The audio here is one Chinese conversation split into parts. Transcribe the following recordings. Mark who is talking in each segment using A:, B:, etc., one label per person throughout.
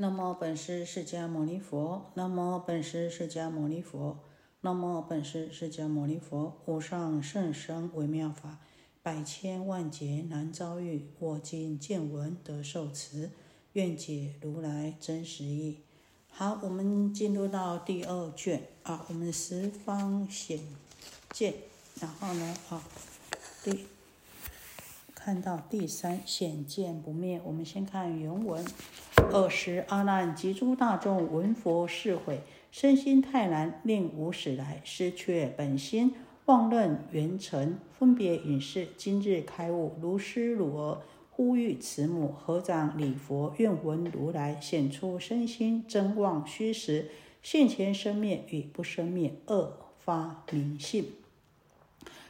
A: 那么本师释迦牟尼佛，那么本师释迦牟尼佛，那么本师释迦牟尼佛，无上甚深微妙法，百千万劫难遭遇。我今见闻得受持，愿解如来真实义。好，我们进入到第二卷啊，我们十方显见，然后呢，啊，第看到第三显见不灭，我们先看原文。二时，阿难及诸大众闻佛是悔，身心泰然，令无始来失却本心，妄认缘成，分别隐士。今日开悟，如师汝儿，呼吁慈母，合掌礼佛，愿闻如来显出身心真妄虚实，现前生灭与不生灭，恶发明性。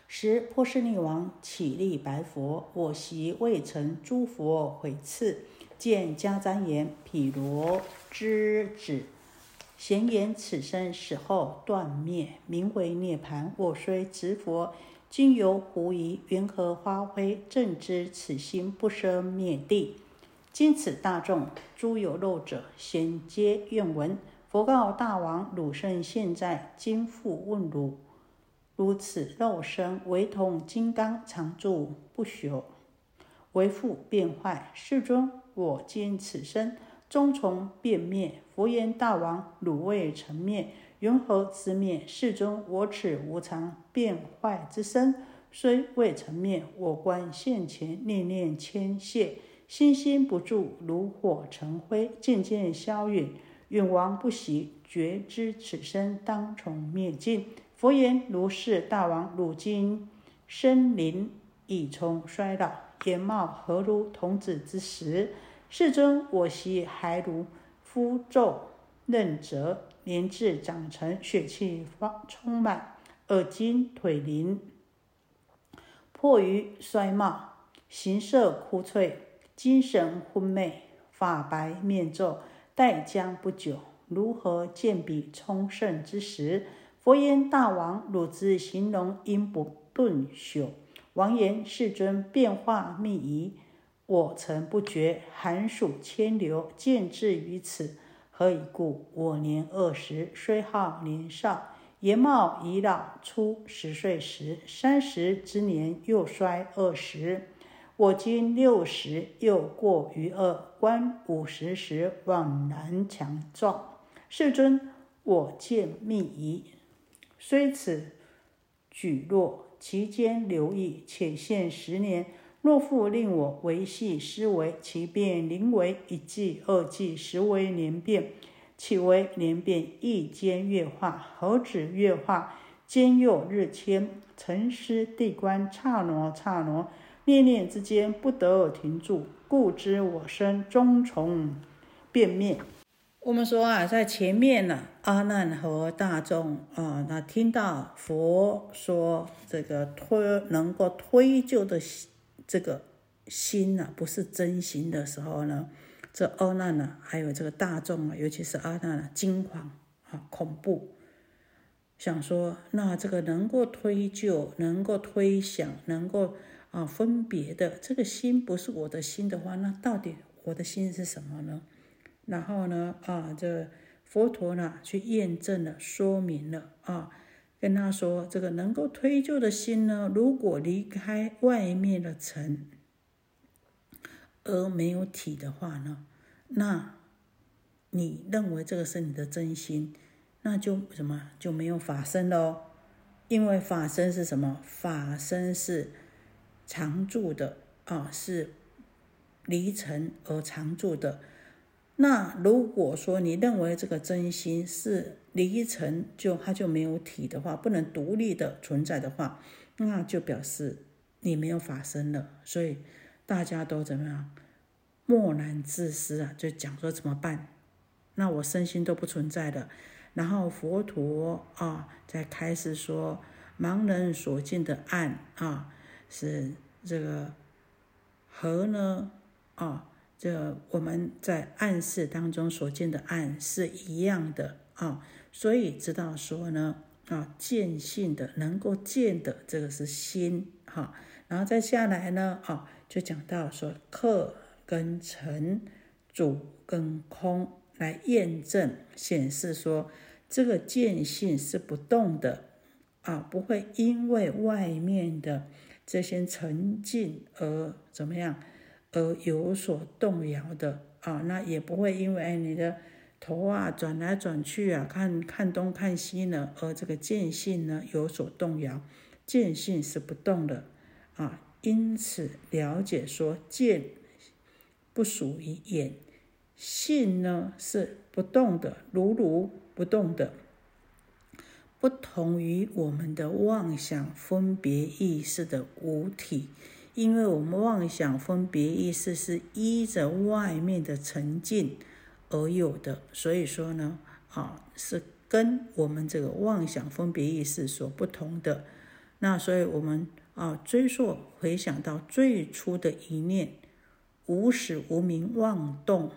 A: 十，波斯匿王起立白佛：“我昔未成诸佛毁赐。”见迦旃延毗罗之子，咸言此生死后断灭，名为涅盘。我虽执佛，今犹狐疑，云何发挥？正知此心不生灭地。今此大众诸有漏者，咸皆愿闻。佛告大王：汝圣现在，今复问汝：如此肉身，唯同金刚，常住不朽，为父变坏。世尊。我今此身终从变灭。佛言：大王，汝未成灭，云何之灭？世尊，我此无常变坏之身，虽未成灭，我观现前念念牵谢，心心不住，如火成灰，渐渐消陨。永王不喜，觉知此身当从灭尽。佛言：如是，大王，汝今身灵已从衰老，颜貌何如童子之时？世尊，我昔还如肤皱嫩泽，年至长成，血气方充满，耳今腿灵，迫于衰貌，形色枯悴，精神昏昧，发白面皱，待将不久，如何见彼充盛之时？佛言：大王，汝之形容因不顿朽。王言：世尊，变化密仪。我曾不觉，寒暑迁流，见至于此。何以故？我年二十，虽好年少，颜貌已老。初十岁时，三十之年又衰二十。我今六十，又过于二。观五十时，枉然强壮。世尊，我见密仪，虽此举落，其间留意，且现十年。若复令我维系思维，其变临为一季、二季，实为年变。岂为年变？一间月化，何止月化？间又日迁，沉思地观，刹那刹那，念念之间，不得而停住，故知我身终从变灭。我们说啊，在前面呢，阿难和大众啊，那听到佛说这个推能够推就的。这个心呐，不是真心的时候呢，这阿难呢，还有这个大众啊，尤其是阿难啊，惊慌啊，恐怖，想说，那这个能够推就、能够推想、能够啊分别的这个心，不是我的心的话，那到底我的心是什么呢？然后呢，啊，这佛陀呢，去验证了、说明了啊。跟他说：“这个能够推就的心呢，如果离开外面的尘而没有体的话呢，那你认为这个是你的真心，那就什么就没有法身喽？因为法身是什么？法身是常住的啊，是离尘而常住的。”那如果说你认为这个真心是离尘，就它就没有体的话，不能独立的存在的话，那就表示你没有法身了。所以大家都怎么样？默然自私啊，就讲说怎么办？那我身心都不存在了。然后佛陀啊，在开始说盲人所见的暗啊，是这个和呢啊。这我们在暗示当中所见的暗是一样的啊，所以知道说呢啊，见性的能够见的这个是心哈，然后再下来呢啊，就讲到说客跟尘主跟空来验证显示说，这个见性是不动的啊，不会因为外面的这些沉静而怎么样而有所动摇的啊，那也不会因为你的。头啊，转来转去啊，看看东看西呢，而这个见性呢有所动摇，见性是不动的啊，因此了解说见不属于眼，性呢是不动的，如如不动的，不同于我们的妄想分别意识的五体，因为我们妄想分别意识是依着外面的沉静。而有的，所以说呢，啊，是跟我们这个妄想分别意识所不同的。那所以我们啊，追溯回想到最初的一念无始无明妄动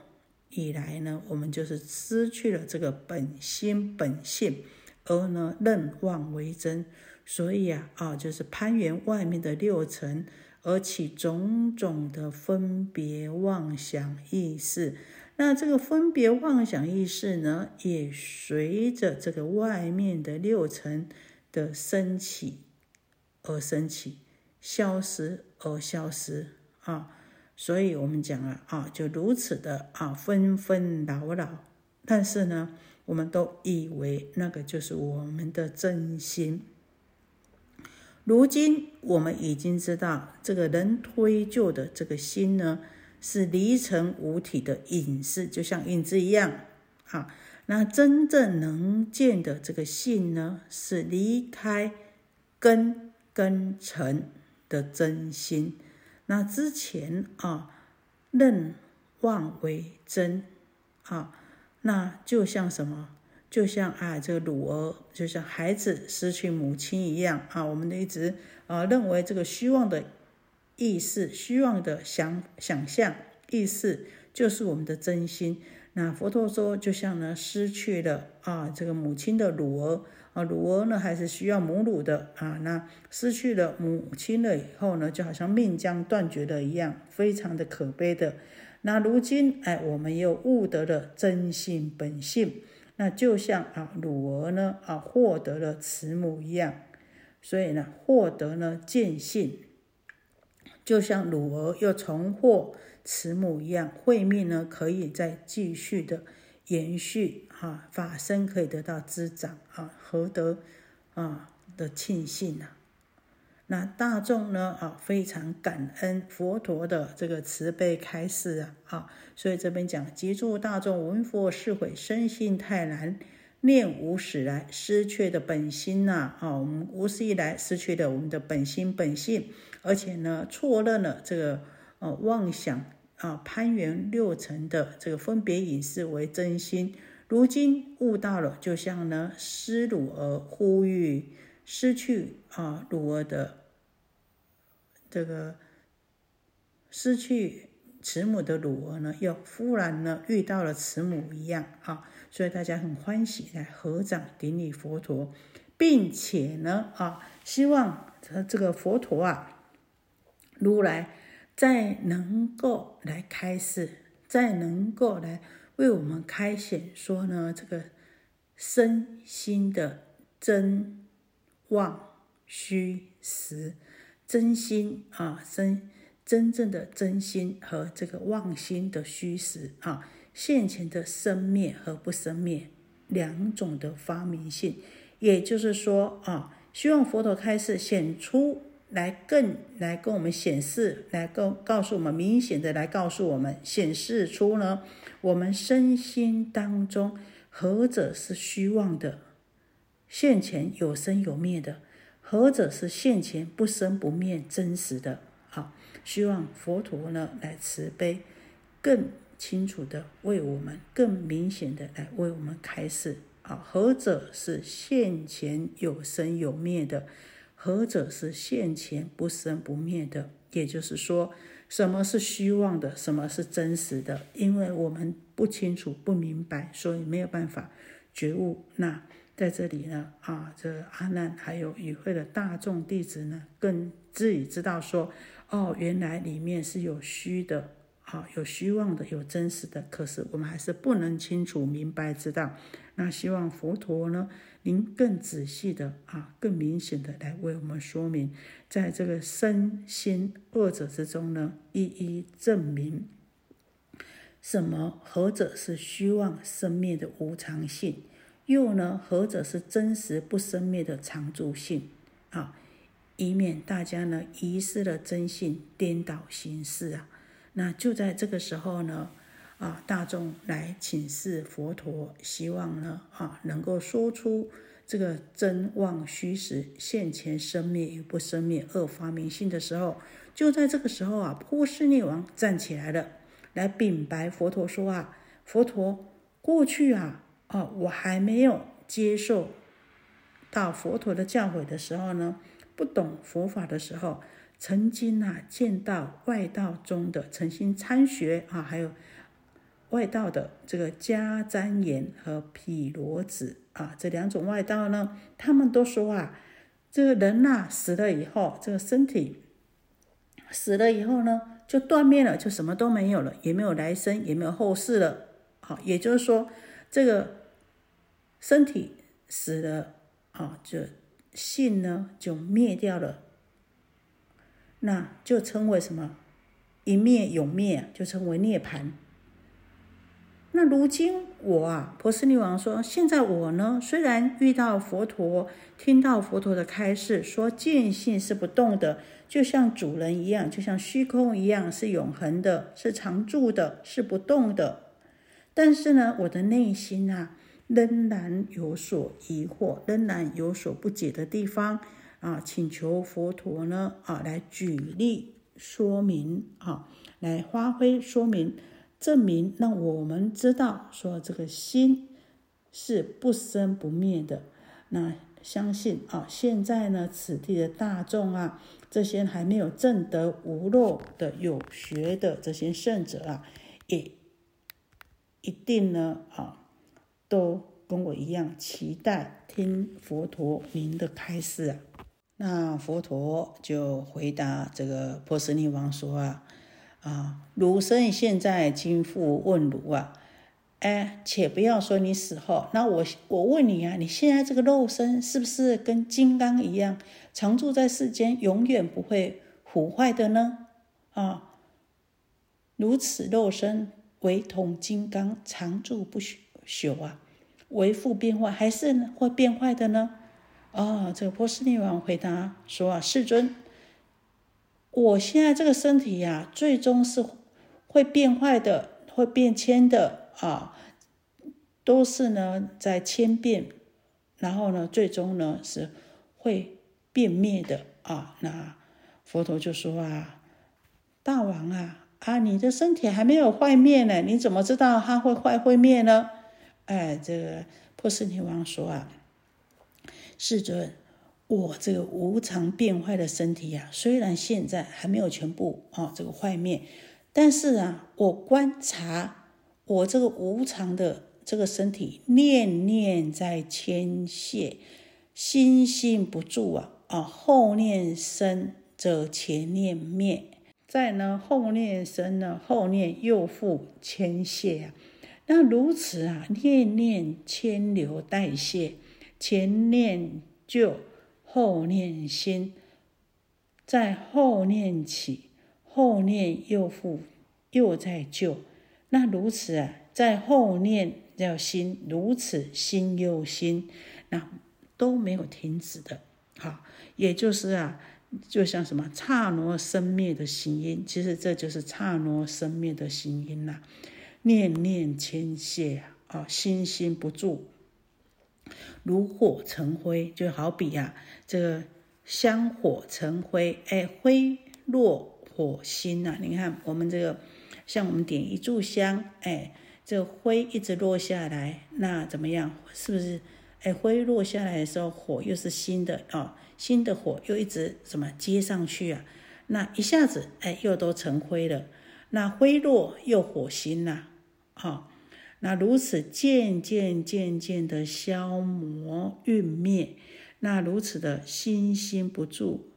A: 以来呢，我们就是失去了这个本心本性，而呢认妄为真。所以啊，啊，就是攀缘外面的六尘，而起种种的分别妄想意识。那这个分别妄想意识呢，也随着这个外面的六尘的升起而升起，消失而消失啊。所以我们讲了啊，就如此的啊，纷纷扰扰。但是呢，我们都以为那个就是我们的真心。如今我们已经知道，这个人推就的这个心呢。是离尘无体的影视，就像影子一样。好，那真正能见的这个性呢，是离开根根尘的真心。那之前啊，认妄为真啊，那就像什么？就像啊，这个乳儿，就像孩子失去母亲一样啊。我们一直啊认为这个虚妄的。意识虚妄的想想象意识就是我们的真心。那佛陀说，就像呢失去了啊这个母亲的乳儿啊，乳儿呢还是需要母乳的啊。那失去了母亲了以后呢，就好像命将断绝了一样，非常的可悲的。那如今哎，我们又悟得了真性本性，那就像啊乳儿呢啊获得了慈母一样，所以呢获得了见性。就像乳儿又重获慈母一样，慧命呢可以再继续的延续哈，法身可以得到滋长啊，何得啊的庆幸啊！那大众呢啊非常感恩佛陀的这个慈悲开示啊啊，所以这边讲，急住大众闻佛是悔，生性泰然，念无始来失去的本心呐啊，我们无始以来失去的我们的本心本性。而且呢，错认了这个呃妄想啊攀缘六尘的这个分别隐士为真心，如今悟到了，就像呢施乳儿呼吁失去啊乳儿的这个失去慈母的乳儿呢，又忽然呢遇到了慈母一样啊，所以大家很欢喜来合掌顶礼佛陀，并且呢啊希望这这个佛陀啊。如来再能够来开示，再能够来为我们开显说呢，这个身心的真妄虚实，真心啊，真真正的真心和这个妄心的虚实啊，现前的生灭和不生灭两种的发明性，也就是说啊，希望佛陀开示显出。来更来跟我们显示，来告告诉我们明显的来告诉我们显示出呢，我们身心当中何者是虚妄的，现前有生有灭的，何者是现前不生不灭真实的。好，希望佛陀呢来慈悲，更清楚的为我们，更明显的来为我们开示。啊，何者是现前有生有灭的？何者是现前不生不灭的？也就是说，什么是虚妄的，什么是真实的？因为我们不清楚、不明白，所以没有办法觉悟。那在这里呢，啊，这阿难还有与会的大众弟子呢，更自己知道说，哦，原来里面是有虚的啊，有虚妄的，有真实的，可是我们还是不能清楚明白知道。那希望佛陀呢，您更仔细的啊，更明显的来为我们说明，在这个身心二者之中呢，一一证明什么何者是虚妄生灭的无常性，又呢何者是真实不生灭的常住性啊，以免大家呢遗失了真性，颠倒形式啊。那就在这个时候呢，啊，大众来请示佛陀，希望呢，啊，能够说出这个真妄虚实、现前生灭与不生灭二发明性的时候，就在这个时候啊，波斯匿王站起来了，来禀白佛陀说啊，佛陀过去啊，啊，我还没有接受到佛陀的教诲的时候呢，不懂佛法的时候。曾经啊，见到外道中的诚心参学啊，还有外道的这个迦旃延和毗罗子啊，这两种外道呢，他们都说啊，这个人呐死了以后，这个身体死了以后呢，就断灭了，就什么都没有了，也没有来生，也没有后世了。好，也就是说，这个身体死了啊，就性呢就灭掉了。那就称为什么？一灭永灭，就称为涅盘。那如今我啊，婆斯匿王说，现在我呢，虽然遇到佛陀，听到佛陀的开示，说见性是不动的，就像主人一样，就像虚空一样，是永恒的，是常住的，是不动的。但是呢，我的内心啊，仍然有所疑惑，仍然有所不解的地方。啊，请求佛陀呢啊，来举例说明啊，来发挥说明证明，让我们知道说这个心是不生不灭的。那相信啊，现在呢，此地的大众啊，这些还没有证得无漏的有学的这些圣者啊，也一定呢啊，都跟我一样期待听佛陀您的开示啊。那佛陀就回答这个波斯匿王说啊，啊，汝生现在今复问汝啊，哎，且不要说你死后，那我我问你啊，你现在这个肉身是不是跟金刚一样，常住在世间，永远不会腐坏的呢？啊，如此肉身唯同金刚，常住不朽啊，为复变坏，还是会变坏的呢？啊，这个波斯匿王回答说：“啊，世尊，我现在这个身体呀，最终是会变坏的，会变迁的啊，都是呢在千变，然后呢，最终呢是会变灭的啊。那佛陀就说啊，大王啊，啊，你的身体还没有坏灭呢，你怎么知道它会坏会灭呢？哎，这个波斯匿王说啊。”世尊，我这个无常变坏的身体呀，虽然现在还没有全部啊这个坏灭，但是啊，我观察我这个无常的这个身体，念念在牵线，心心不住啊啊，后念生则前念灭，在呢后念生呢，后念又复牵谢啊，那如此啊，念念牵流代谢。前念旧，后念新，在后念起，后念又复又在旧，那如此啊，在后念要新，如此新又新，那都没有停止的。好，也就是啊，就像什么刹那生灭的行因，其实这就是刹那生灭的行因呐。念念牵线啊，心心不住。如火成灰，就好比呀，这个香火成灰，哎，灰落火星呐。你看我们这个，像我们点一炷香，哎，这个灰一直落下来，那怎么样？是不是？哎，灰落下来的时候，火又是新的啊，新的火又一直怎么接上去啊？那一下子，哎，又都成灰了。那灰落又火星呐，好。那如此渐渐渐渐的消磨运灭，那如此的心心不住，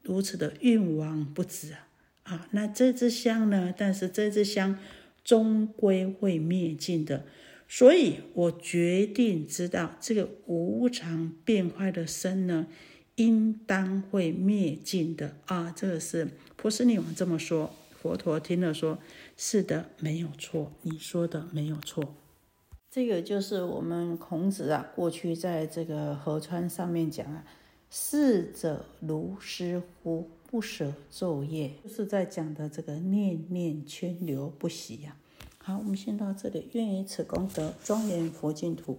A: 如此的运亡不止啊！啊。那这支香呢？但是这支香终归会灭尽的，所以我决定知道这个无常变坏的身呢，应当会灭尽的啊。这个是波斯匿王这么说，佛陀听了说：“是的，没有错，你说的没有错。”这个就是我们孔子啊，过去在这个河川上面讲啊，“逝者如斯乎，不舍昼夜”，就是在讲的这个念念牵流不息呀。好，我们先到这里。愿以此功德庄严佛净土，